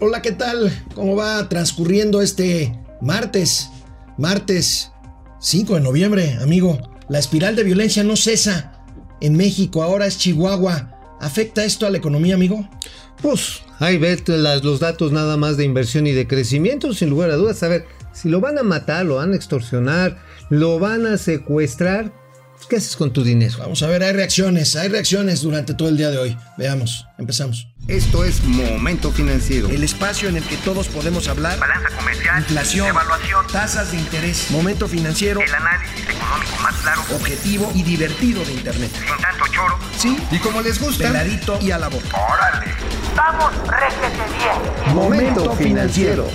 Hola, ¿qué tal? ¿Cómo va transcurriendo este martes? Martes 5 de noviembre, amigo. La espiral de violencia no cesa. En México ahora es Chihuahua. ¿Afecta esto a la economía, amigo? Pues ahí ve los datos nada más de inversión y de crecimiento, sin lugar a dudas. A ver, si lo van a matar, lo van a extorsionar, lo van a secuestrar, ¿qué haces con tu dinero? Vamos a ver, hay reacciones, hay reacciones durante todo el día de hoy. Veamos, empezamos. Esto es Momento Financiero. El espacio en el que todos podemos hablar. Balanza comercial. Inflación. Evaluación. Tasas de interés. Momento Financiero. El análisis económico más claro. Objetivo y divertido de Internet. Sin tanto choro. Sí. Y como les gusta. Peladito y a la boca. ¡Órale! ¡Vamos, réjete bien! Momento Financiero.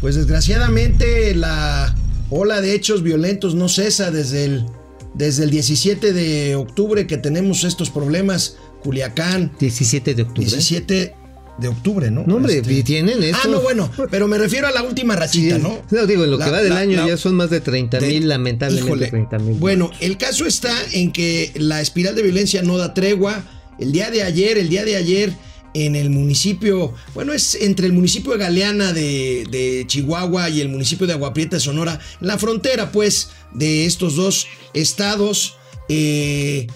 Pues desgraciadamente la ola de hechos violentos no cesa desde el desde el 17 de octubre que tenemos estos problemas, Culiacán. 17 de octubre. 17 de octubre, ¿no? No, hombre, este... tienen esto. Ah, no, bueno, pero me refiero a la última rachita, sí, ¿no? No, digo, en lo la, que va del la, año la, ya son más de 30 mil, lamentablemente híjole, 30 mil. Bueno, el caso está en que la espiral de violencia no da tregua. El día de ayer, el día de ayer, en el municipio, bueno, es entre el municipio de Galeana de, Chihuahua y el municipio de Aguaprieta de Sonora, en la frontera, pues, de estos dos estados. Eh,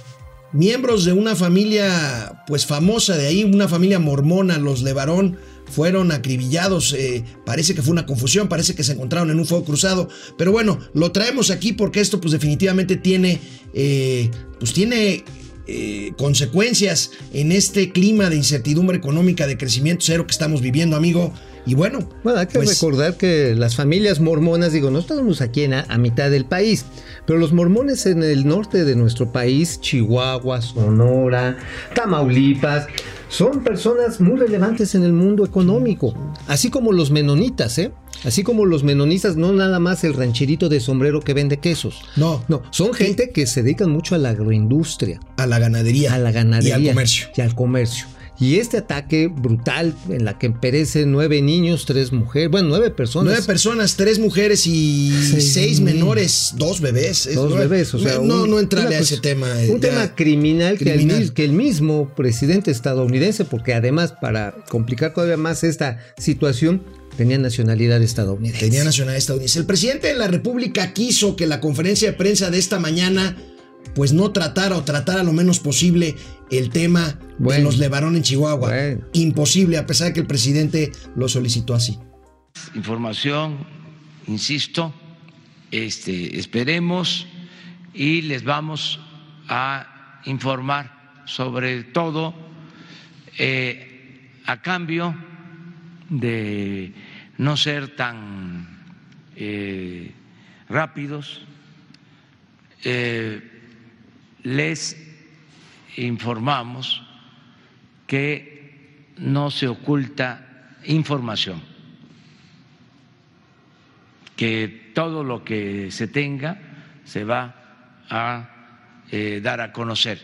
miembros de una familia, pues, famosa de ahí, una familia mormona, los Levarón, fueron acribillados. Eh, parece que fue una confusión, parece que se encontraron en un fuego cruzado. Pero bueno, lo traemos aquí porque esto, pues, definitivamente tiene, eh, pues, tiene eh, consecuencias en este clima de incertidumbre económica, de crecimiento cero que estamos viviendo, amigo. Y bueno, bueno hay que pues, recordar que las familias mormonas, digo, no estamos aquí en a, a, mitad del país, pero los mormones en el norte de nuestro país, Chihuahua, Sonora, Tamaulipas, son personas muy relevantes en el mundo económico, así como los menonitas, ¿eh? Así como los menonitas, no nada más el rancherito de sombrero que vende quesos. No, no, son gente que se dedican mucho a la agroindustria, a la ganadería, a la ganadería y al comercio. Y al comercio. Y este ataque brutal en la que perecen nueve niños, tres mujeres, bueno, nueve personas. Nueve personas, tres mujeres y sí. seis menores, dos bebés. Dos no, bebés, o sea. No, un, no entrarle a ese tema. Un ya, tema criminal, criminal. Que, el, que el mismo presidente estadounidense, porque además para complicar todavía más esta situación, tenía nacionalidad estadounidense. Tenía nacionalidad estadounidense. El presidente de la República quiso que la conferencia de prensa de esta mañana pues no tratara o tratara lo menos posible el tema bueno, de los Levarón en Chihuahua. Bueno. Imposible, a pesar de que el presidente lo solicitó así. Información, insisto, este, esperemos y les vamos a informar sobre todo eh, a cambio de no ser tan eh, rápidos. Eh, les informamos que no se oculta información, que todo lo que se tenga se va a eh, dar a conocer.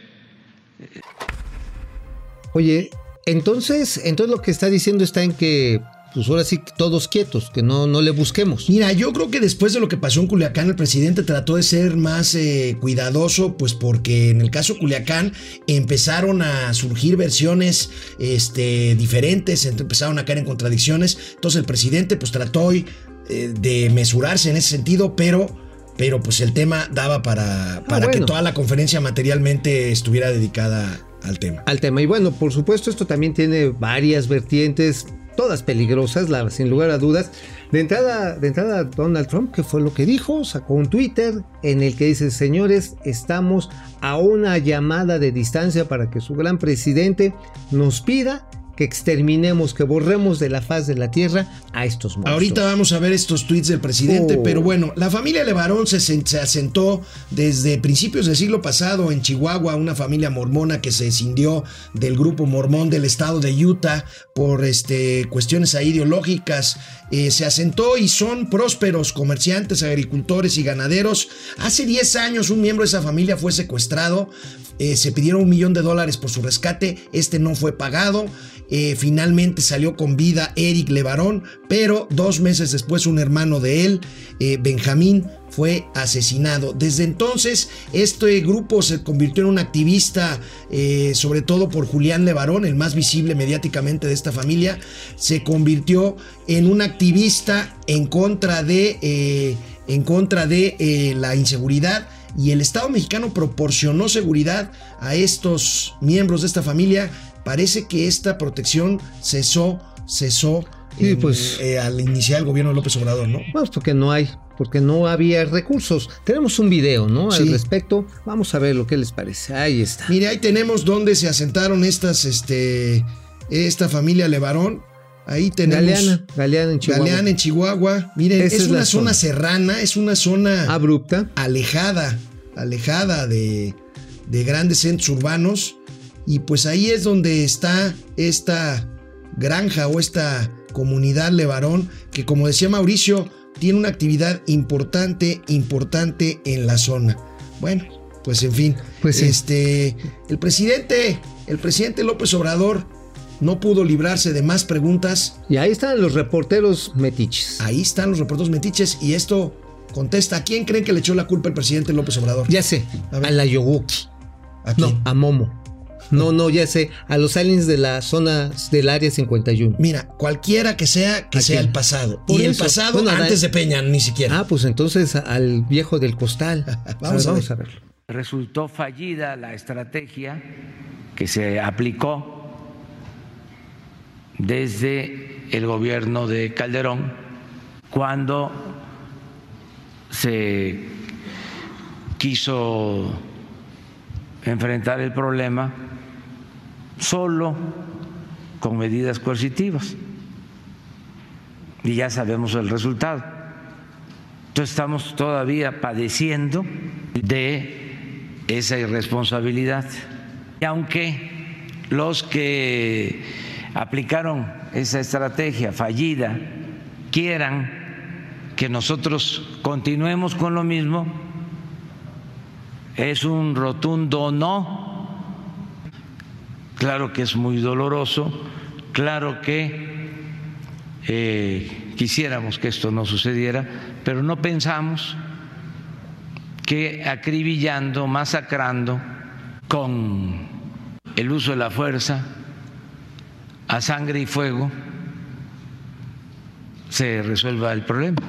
Oye, entonces, entonces lo que está diciendo está en que pues ahora sí todos quietos, que no, no le busquemos. Mira, yo creo que después de lo que pasó en Culiacán, el presidente trató de ser más eh, cuidadoso, pues porque en el caso Culiacán empezaron a surgir versiones este, diferentes, empezaron a caer en contradicciones. Entonces el presidente pues trató eh, de mesurarse en ese sentido, pero pero pues el tema daba para, para ah, bueno. que toda la conferencia materialmente estuviera dedicada al tema. Al tema. Y bueno, por supuesto, esto también tiene varias vertientes todas peligrosas, sin lugar a dudas. De entrada, de entrada, Donald Trump, ¿qué fue lo que dijo? Sacó un Twitter en el que dice, señores, estamos a una llamada de distancia para que su gran presidente nos pida que exterminemos, que borremos de la faz de la tierra a estos monstruos. Ahorita vamos a ver estos tweets del presidente, oh. pero bueno, la familia Levarón se, se, asentó desde principios del siglo pasado en Chihuahua, una familia mormona que se escindió del grupo mormón del estado de Utah por este, cuestiones ideológicas. Eh, se asentó y son prósperos comerciantes, agricultores y ganaderos. Hace 10 años un miembro de esa familia fue secuestrado. Eh, se pidieron un millón de dólares por su rescate. Este no fue pagado. Eh, finalmente salió con vida Eric Levarón, pero dos meses después un hermano de él, eh, Benjamín, fue asesinado. Desde entonces, este grupo se convirtió en un activista, eh, sobre todo por Julián Levarón, el más visible mediáticamente de esta familia, se convirtió en un activista en contra de, en contra de la inseguridad. Y el Estado mexicano proporcionó seguridad a estos miembros de esta familia. Parece que esta protección cesó, cesó Sí, en- pues. eh, al iniciar el gobierno de López Obrador, ¿no? Vamos, porque no hay, porque no había recursos. Tenemos un video, ¿no? Al Sí. respecto. Vamos a ver lo que les parece. Ahí está. Mire, ahí tenemos donde se asentaron estas, este, esta familia Levarón. Ahí tenemos Galeana, Galeana en Chihuahua. Galeana en Chihuahua. Miren, Esa es, una zona zona. serrana, es una zona Abrupta. alejada, alejada de, de grandes centros urbanos. Y pues ahí es donde está esta granja o esta comunidad Levarón, que como decía Mauricio, tiene una actividad importante, importante en la zona. Bueno, pues en fin, Pues sí. este, el presidente, el presidente López Obrador no pudo librarse de más preguntas. Y ahí están los reporteros metiches. Ahí están los reporteros metiches y esto contesta, ¿a quién creen que le echó la culpa el presidente López Obrador? Ya sé, A la Yoguki. ¿A quién? No, a Momo. No, no, ya sé, a los aliens de la zona del área 51. Mira, cualquiera que sea, que ¿A sea el pasado. Por y el pasado Bueno, antes de Peña, ni siquiera. Ah, pues entonces a- al viejo del costal. Vamos a ver. a verlo. Resultó fallida la estrategia que se aplicó desde el gobierno de Calderón cuando se quiso enfrentar el problema solo con medidas coercitivas. Y ya sabemos el resultado. Entonces estamos todavía padeciendo de esa irresponsabilidad. Y aunque los que aplicaron esa estrategia fallida quieran que nosotros continuemos con lo mismo, es un rotundo no. Claro que es muy doloroso, claro que eh, quisiéramos que esto no sucediera, pero no pensamos que acribillando, masacrando con el uso de la fuerza a sangre y fuego se resuelva el problema.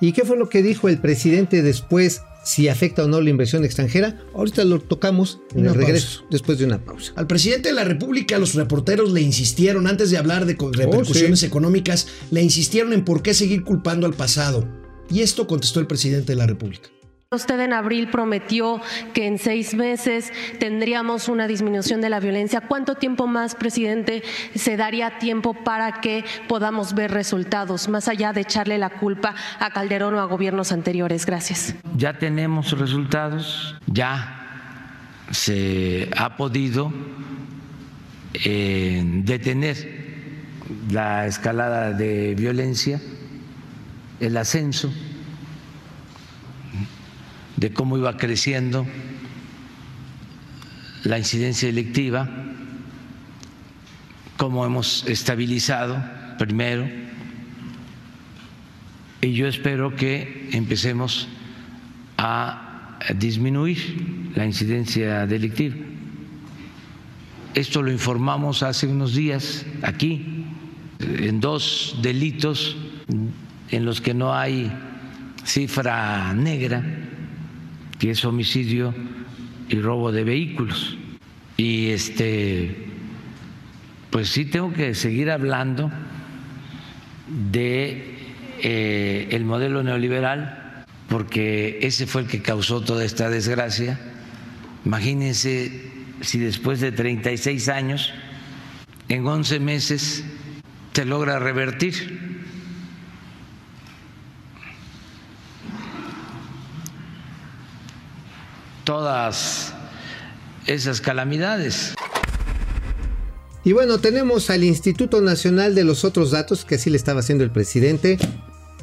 ¿Y qué fue lo que dijo el presidente después? Si afecta o no la inversión extranjera, ahorita lo tocamos en el regreso, después de una pausa. Al presidente de la República los reporteros le insistieron, antes de hablar de co- repercusiones sí. económicas, le insistieron en por qué seguir culpando al pasado. Y esto contestó el presidente de la República. Usted en abril prometió que en seis meses tendríamos una disminución de la violencia. ¿Cuánto tiempo más, presidente, se daría tiempo para que podamos ver resultados, más allá de echarle la culpa a Calderón o a gobiernos anteriores? Gracias. Ya tenemos resultados, ya se ha podido eh, detener la escalada de violencia, el ascenso de cómo iba creciendo la incidencia delictiva, cómo hemos estabilizado primero, y yo espero que empecemos a disminuir la incidencia delictiva. Esto lo informamos hace unos días aquí, en dos delitos en los que no hay cifra negra, que es homicidio y robo de vehículos. Y este, pues sí tengo que seguir hablando de eh, el modelo neoliberal, porque ese fue el que causó toda esta desgracia. Imagínense si después de 36 años, en 11 meses, se logra revertir. Todas esas calamidades. Y bueno, tenemos al Instituto Nacional de los Otros Datos, que así le estaba haciendo el presidente,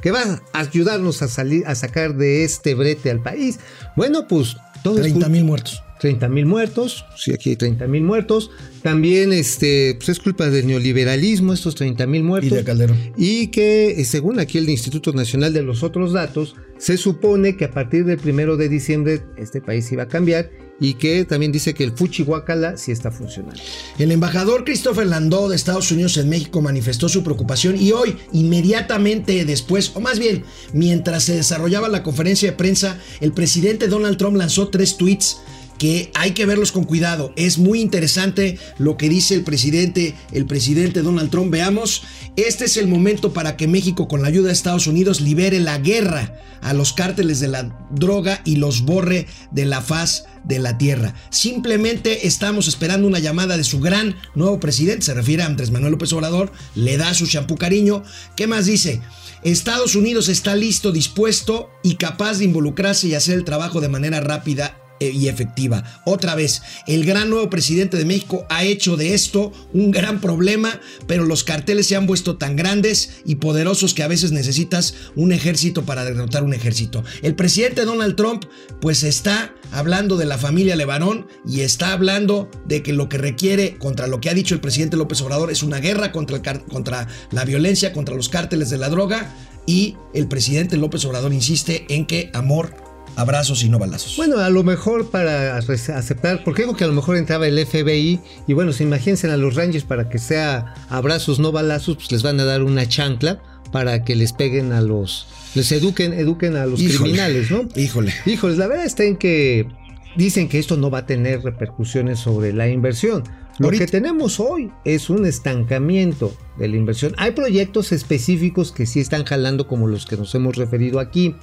que va a ayudarnos a salir, a sacar de este brete al país. Bueno, pues todo es 30 cul- mil muertos. 30 mil muertos, sí, aquí hay 30 mil muertos. También este, pues es culpa del neoliberalismo, estos 30 mil muertos. Y de Calderón. Y que, eh, según aquí el Instituto Nacional de los Otros Datos, se supone que a partir del primero de diciembre este país iba a cambiar y que también dice que el Fuchihuacala sí está funcionando. El embajador Christopher Landau de Estados Unidos en México manifestó su preocupación y hoy, inmediatamente después, o más bien, mientras se desarrollaba la conferencia de prensa, el presidente Donald Trump lanzó tres tweets que hay que verlos con cuidado. Es muy interesante lo que dice el presidente, el presidente Donald Trump. Veamos, este es el momento para que México con la ayuda de Estados Unidos libere la guerra a los cárteles de la droga y los borre de la faz de la tierra. Simplemente estamos esperando una llamada de su gran nuevo presidente, se refiere a Andrés Manuel López Obrador, le da su champú cariño. ¿Qué más dice? Estados Unidos está listo, dispuesto y capaz de involucrarse y hacer el trabajo de manera rápida y efectiva. Otra vez, el gran nuevo presidente de México ha hecho de esto un gran problema, pero los carteles se han puesto tan grandes y poderosos que a veces necesitas un ejército para derrotar un ejército. El presidente Donald Trump pues está hablando de la familia Levarón y está hablando de que lo que requiere contra lo que ha dicho el presidente López Obrador es una guerra contra, contra la violencia, contra los cárteles de la droga y el presidente López Obrador insiste en que amor, abrazos y no balazos. Bueno, a lo mejor para res- aceptar, porque digo que a lo mejor entraba el FBI y bueno, si imagínense a los Rangers para que sea abrazos, no balazos, pues les van a dar una chancla para que les peguen a los, les eduquen, eduquen a los Híjole. criminales, ¿no? Híjole. Híjoles, la verdad está en que dicen que esto no va a tener repercusiones sobre la inversión. Lo Ahorita- que tenemos hoy es un estancamiento de la inversión. Hay proyectos específicos que sí están jalando como los que nos hemos referido aquí.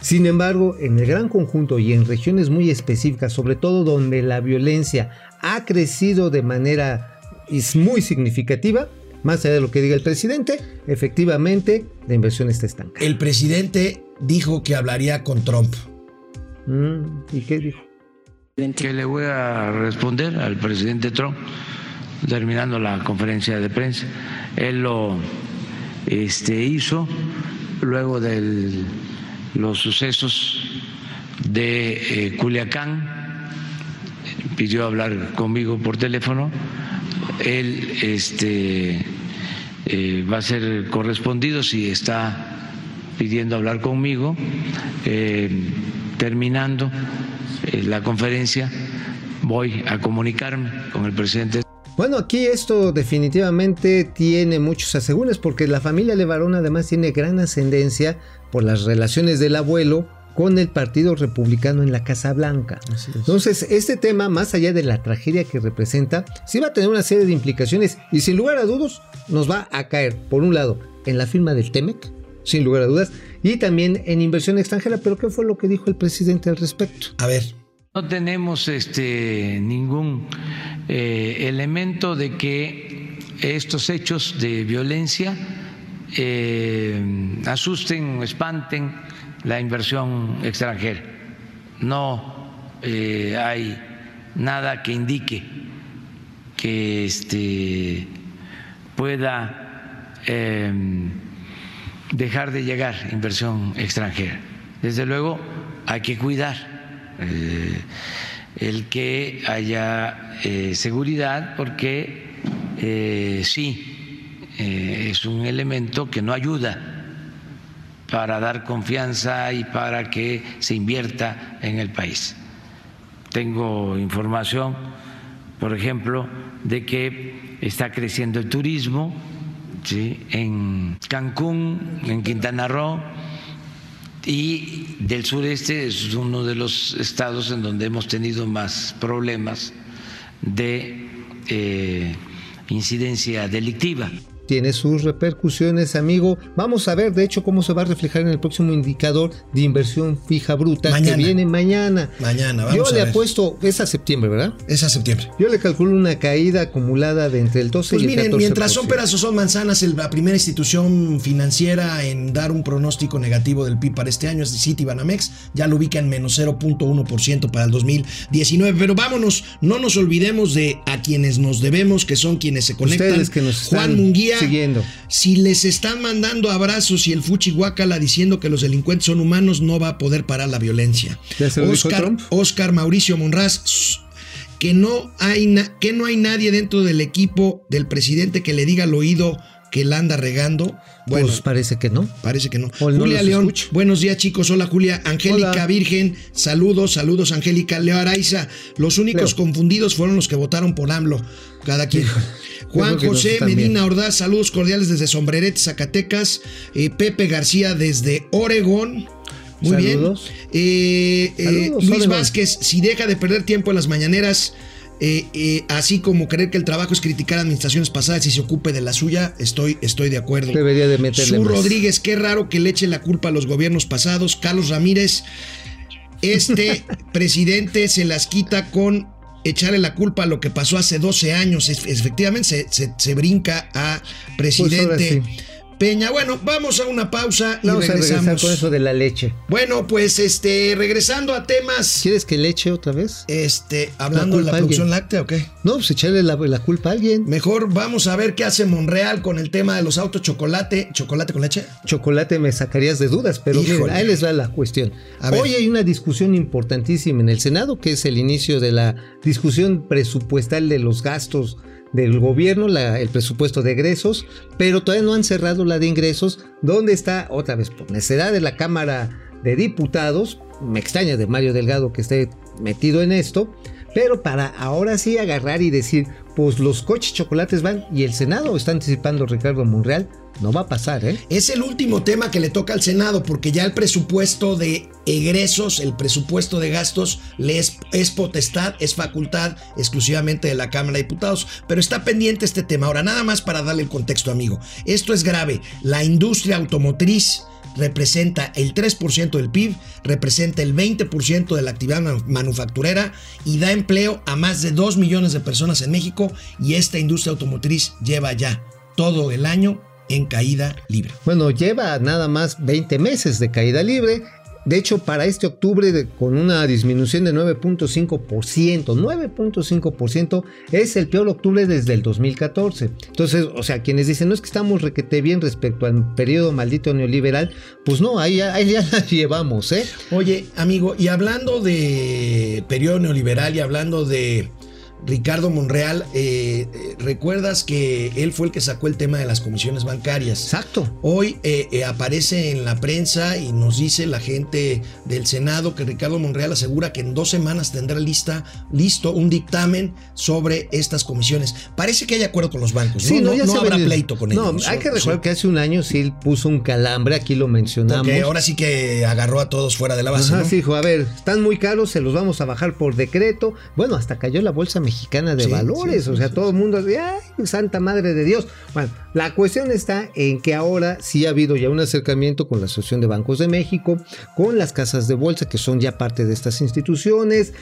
Sin embargo, en el gran conjunto y en regiones muy específicas, sobre todo donde la violencia ha crecido de manera es muy significativa, más allá de lo que diga el presidente, efectivamente la inversión está estancada. El presidente dijo que hablaría con Trump. Mm, ¿Y qué dijo? que le voy a responder al presidente Trump terminando la conferencia de prensa. Él lo este, hizo luego de los sucesos de eh, Culiacán. Pidió hablar conmigo por teléfono. Él este, eh, va a ser correspondido si está pidiendo hablar conmigo. Eh, terminando la conferencia, voy a comunicarme con el presidente. Bueno, aquí esto definitivamente tiene muchos asegúnes porque la familia Levarón además tiene gran ascendencia por las relaciones del abuelo con el Partido Republicano en la Casa Blanca. Entonces, este tema, más allá de la tragedia que representa, sí va a tener una serie de implicaciones y sin lugar a dudas nos va a caer, por un lado, en la firma del TEMEC, sin lugar a dudas, y también en inversión extranjera. Pero ¿qué fue lo que dijo el presidente al respecto? A ver, No tenemos este, ningún eh, elemento de que estos hechos de violencia eh, asusten o espanten la inversión extranjera. No eh, hay nada que indique que este, pueda eh, dejar de llegar inversión extranjera. Desde luego hay que cuidar eh, el que haya seguridad porque sí eh, es un elemento que no ayuda para dar confianza y para que se invierta en el país. Tengo información, por ejemplo, de que está creciendo el turismo en Cancún, en Quintana Roo, y del sureste es uno de los estados en donde hemos tenido más problemas de eh, incidencia delictiva. Tiene sus repercusiones, amigo. Vamos a ver, de hecho, cómo se va a reflejar en el próximo indicador de inversión fija bruta Mañana. que viene mañana. Mañana, vamos Yo a le ver. apuesto, es a septiembre, ¿verdad? es a septiembre. Yo le calculo una caída acumulada de entre el 12 Pues y el miren, 14%. mientras son peras o son manzanas, el- la primera institución financiera en dar un pronóstico negativo del PIB para este año es Citibanamex, ya lo ubica en menos 0.1% para el 2019. Pero vámonos, no nos olvidemos de a quienes nos debemos, que son quienes se conectan. Ustedes que nos Juan Munguía, siguiendo. Si les están mandando abrazos y el fuchi guacala diciendo que los delincuentes son humanos, no va a poder parar la violencia. ¿Ya se lo dijo Oscar? Oscar Mauricio Monraz, que no, hay que no hay nadie dentro del equipo del presidente que le diga al oído que la anda regando. Bueno, pues parece que no. Parece que no. Julia León, escucho. buenos días chicos. Hola Julia. Angélica Hola. Virgen, saludos, saludos Angélica. Leo Araiza, los únicos Leo. confundidos fueron los que votaron por AMLO. Cada quien. Juan José. Medina Ordaz, saludos cordiales desde Sombrerete, Zacatecas. Eh, Pepe García desde Oregón. Muy Saludos. bien. Eh, eh, Saludos, Luis Oregón. Vázquez, si deja de perder tiempo en las mañaneras, eh, eh, así como creer que el trabajo es criticar administraciones pasadas y se ocupe de la suya, estoy, estoy de acuerdo. Debería de meterle Su más. Rodríguez, qué raro que le eche la culpa a los gobiernos pasados. Carlos Ramírez, este presidente se las quita con echarle la culpa a lo que pasó hace 12 años. Es- efectivamente, se, se- se brinca a presidente Pues ahora Peña. Bueno, vamos a una pausa y Vamos a regresar regresamos. con eso de la leche. Bueno, pues este, regresando a temas, ¿Quieres que leche otra vez? este, hablando de la producción láctea, ¿o qué? No, pues echarle la, la culpa a alguien. Mejor vamos a ver qué hace Monreal con el tema de los autos chocolate, chocolate con leche. Chocolate me sacarías de dudas, pero miren, ahí les va la cuestión. A ver. Hoy hay una discusión importantísima en el Senado, que es el inicio de la discusión presupuestal de los gastos del gobierno, el presupuesto de egresos, pero todavía no han cerrado la de ingresos. ¿Dónde está, otra vez, por necesidad de la Cámara de Diputados? Me extraña de Mario Delgado que esté metido en esto, pero para ahora sí agarrar y decir, pues los coches chocolates van y el Senado está anticipando Ricardo Monreal, no va a pasar, ¿eh? Es el último tema que le toca al Senado, porque ya el presupuesto de egresos, el presupuesto de gastos, le es, es potestad, es facultad exclusivamente de la Cámara de Diputados. Pero está pendiente este tema. Ahora, nada más para darle el contexto, amigo. Esto es grave. La industria automotriz representa el 3% del PIB, representa el 20% de la actividad manu- manufacturera y da empleo a más de 2 millones de personas en México y esta industria automotriz lleva ya todo el año en caída libre. Bueno, lleva nada más 20 meses de caída libre. De hecho, para este octubre, de- con una disminución de 9.5%, 9.5% es el peor octubre desde el 2014. Entonces, o sea, quienes dicen, no es que estamos requete bien respecto al periodo maldito neoliberal, pues no, ahí, ahí ya la llevamos, ¿eh? Oye, amigo, y hablando de periodo neoliberal y hablando de Ricardo Monreal, eh, eh, recuerdas que él fue el que sacó el tema de las comisiones bancarias. Exacto. Hoy eh, eh, aparece en la prensa y nos dice la gente del Senado que Ricardo Monreal asegura que en dos semanas tendrá lista, listo un dictamen sobre estas comisiones. Parece que hay acuerdo con los bancos. Sí, no, no, ya no se habrá pleito con No, ellos. hay que recordar que hace un año sí él puso un calambre, aquí lo mencionamos. Porque ahora sí que agarró a todos fuera de la base. Ajá, ¿no? sí, dijo, a ver, están muy caros, se los vamos a bajar por decreto. Bueno, hasta cayó la Bolsa Mexicana de Sí, Valores, sí, o sea, sí, todo el mundo así, ay, santa madre de Dios. Bueno, la cuestión está en que ahora sí ha habido ya un acercamiento con la Asociación de Bancos de México, con las casas de bolsa que son ya parte de estas instituciones,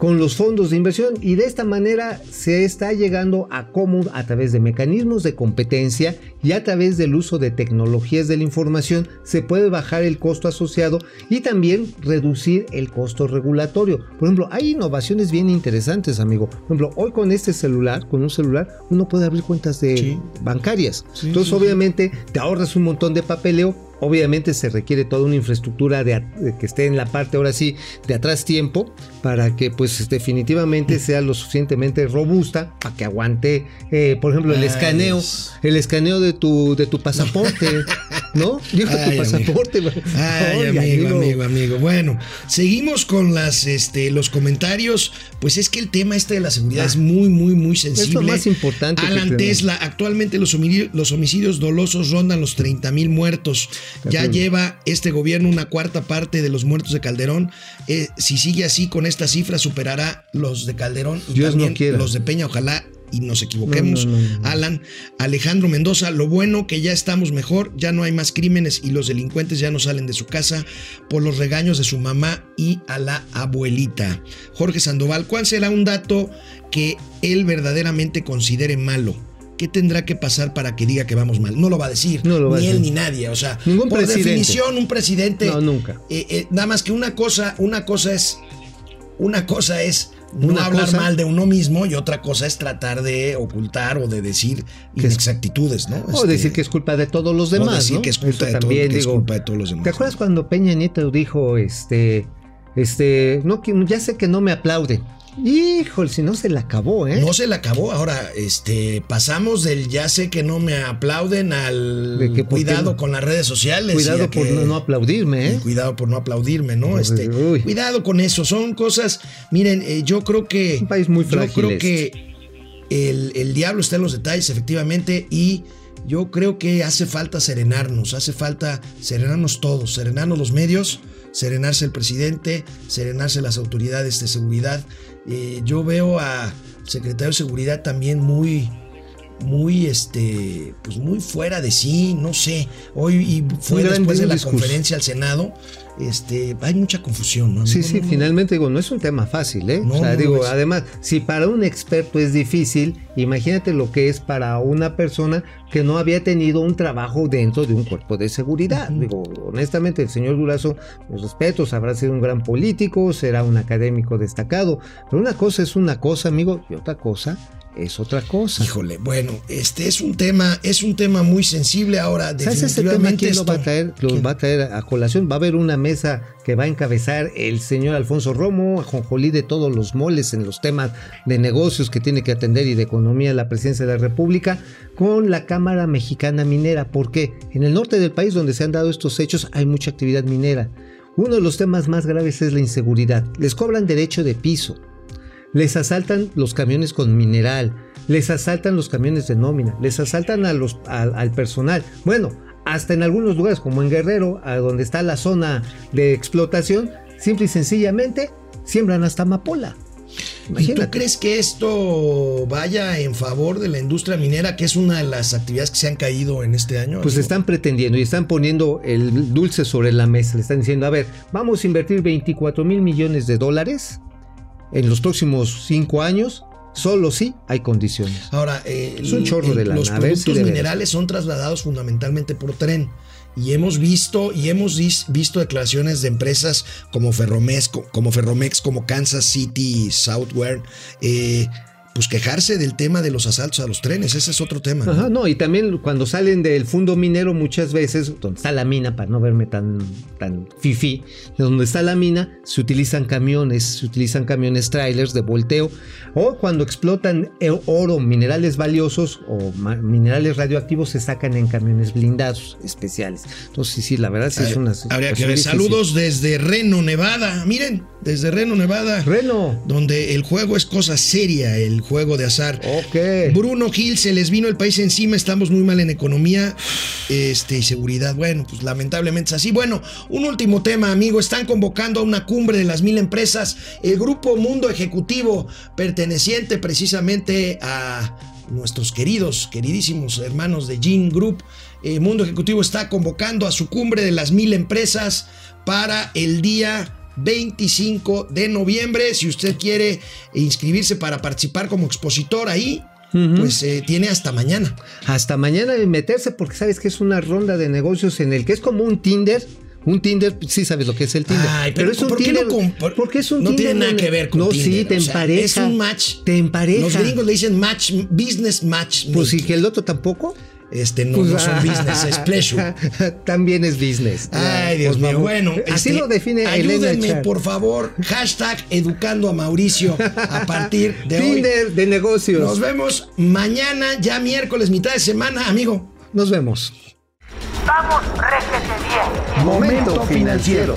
con los fondos de inversión y de esta manera se está llegando a cómo a través de mecanismos de competencia y a través del uso de tecnologías de la información se puede bajar el costo asociado y también reducir el costo regulatorio. Por ejemplo, hay innovaciones bien interesantes, amigo. Por ejemplo, hoy con este celular, con un celular, uno puede abrir cuentas de Sí. bancarias. Sí, Entonces, sí, obviamente, te ahorras un montón de papeleo. Obviamente se requiere toda una infraestructura de, de que esté en la parte ahora sí de atrás tiempo para que pues definitivamente sea lo suficientemente robusta para que aguante, eh, por ejemplo, el escaneo, el escaneo de tu de tu pasaporte, ¿no? Ay, tu pasaporte. Ay, Oye, amigo, amigo, amigo. Bueno, seguimos con las, este, los comentarios. Pues es que el tema este de la seguridad Ah. es muy, muy, muy sensible. más importante Alan. Tesla, actualmente los homicidios, los homicidios dolosos rondan los 30 mil muertos. Ya lleva este gobierno una cuarta parte de los muertos de Calderón. Eh, si sigue así con esta cifra, superará los de Calderón y Dios no también quiera. los de Peña. Ojalá y nos equivoquemos. No, no, no, no. Alan, Alejandro Mendoza, lo bueno que ya estamos mejor, ya no hay más crímenes y los delincuentes ya no salen de su casa por los regaños de su mamá y a la abuelita. Jorge Sandoval, ¿cuál será un dato que él verdaderamente considere malo? ¿Qué tendrá que pasar para que diga que vamos mal? No lo va a decir, No lo va a ni él ni nadie. O sea, Ningún por presidente. definición, un presidente. No, nunca. eh, eh, nada más que una cosa, una cosa es. Una cosa es no Una hablar cosa- mal de uno mismo y otra cosa es tratar de ocultar o de decir inexactitudes, ¿no? O Este, decir que es culpa de todos los demás. decir ¿no? que es culpa de todo- también, es digo, culpa de todos los demás, ¿Te acuerdas cuando Peña Nieto dijo, este, este, no, ya sé que no me aplauden? Híjole, si no se la acabó, ¿eh? No se le acabó. Ahora, este, pasamos del ya sé que no me aplauden al que cuidado no. con las redes sociales. Cuidado por que- no, aplaudirme, ¿eh? Cuidado por no aplaudirme, ¿no? Este, uy. cuidado con eso. Son cosas. Miren, eh, yo creo que. Un país muy Yo frágil creo este. que el, el diablo está en los detalles, efectivamente, y yo creo que hace falta serenarnos, hace falta serenarnos todos, serenarnos los medios, serenarse el presidente, serenarse las autoridades de seguridad. Eh, yo veo a secretario de seguridad también muy muy este pues muy fuera de sí no sé hoy y fue después de la discurso. conferencia al senado este hay mucha confusión ¿no? Sí, sí, No, finalmente digo, no es un tema fácil, ¿eh? O sea, digo, además, si para un experto es difícil, imagínate lo que es para una persona que no había tenido un trabajo dentro de un cuerpo de seguridad. Digo, honestamente, el señor Durazo, los respetos, habrá sido un gran político, será un académico destacado, pero una cosa es una cosa, amigo, y otra cosa es otra cosa. Híjole, bueno, este es un tema, es un tema muy sensible ahora. ¿Sabes ese tema quién lo va a esto- traer? Lo ¿Quién? va a traer a colación. Va a haber una mesa que va a encabezar el señor Alfonso Romo, ajonjolí de todos los moles en los temas de negocios que tiene que atender y de economía la presidencia de la República, con la Cámara Mexicana Minera. Porque en el norte del país donde se han dado estos hechos hay mucha actividad minera. Uno de los temas más graves es la inseguridad. Les cobran derecho de piso. Les asaltan los camiones con mineral, les asaltan los camiones de nómina, les asaltan a los, al- al personal. Bueno, hasta en algunos lugares como en Guerrero, a donde está la zona de explotación, simple y sencillamente siembran hasta amapola. ¿Y tú Imagínate. crees que esto vaya en favor de la industria minera, que es una de las actividades que se han caído en este año? Pues están pretendiendo y están poniendo el dulce sobre la mesa. Le están diciendo, a ver, vamos a invertir 24 mil millones de dólares en los próximos cinco años, solo si hay condiciones. Ahora, eh, Es un chorro de lana, los si productos minerales son trasladados fundamentalmente por tren. Y hemos visto, y hemos visto declaraciones de empresas como Ferromex, co- como Ferromex, como Kansas City Southware, eh, pues quejarse del tema de los asaltos a los trenes. Ese es otro tema. ¿no? Ajá, no, y también cuando salen del fondo minero muchas veces, donde está la mina, para no verme tan, tan fifi, de donde está la mina, se utilizan camiones, se utilizan camiones trailers de volteo, o cuando explotan oro, minerales valiosos o minerales radioactivos, se sacan en camiones blindados especiales. Entonces, sí, sí, la verdad sí es una Habría que ver. difícil. Saludos desde Reno, Nevada. Miren, desde Reno, Nevada. Reno. donde el juego es cosa seria, el juego de azar. Ok. Bruno Gil, se les vino el país encima, estamos muy mal en economía este, y seguridad. Bueno, pues lamentablemente es así. Bueno, un último tema, amigo. Están convocando a una cumbre de las mil empresas. El grupo Mundo Ejecutivo, perteneciente precisamente a nuestros queridos, queridísimos hermanos de Gene Group. eh, Mundo Ejecutivo está convocando a su cumbre de las mil empresas para el día 25 de noviembre. Si usted quiere inscribirse para participar como expositor ahí, pues eh, tiene hasta mañana. hasta mañana de meterse porque sabes que es una ronda de negocios en el que es como un Tinder. Un Tinder, sí sabes lo que es el Tinder. Ay, pero es un ¿por qué Tinder. no con- por- porque es un no Tinder tiene nada que ver con No, Tinder, sí, te sea, empareja. es un match. Te empareja. Los gringos le dicen match, business match. Pues sí, que el otro tampoco. Este no, Pues, no son business, es pleasure. También es business. Ay, Dios Pues mío. Bueno, así este, lo define Elena Ayúdenme, Char. por favor. Hashtag educando a Mauricio a partir de hoy. Tinder de negocios. Nos vemos mañana, ya miércoles, mitad de semana, amigo. Nos vemos. Vamos, réjete bien. Momento financiero.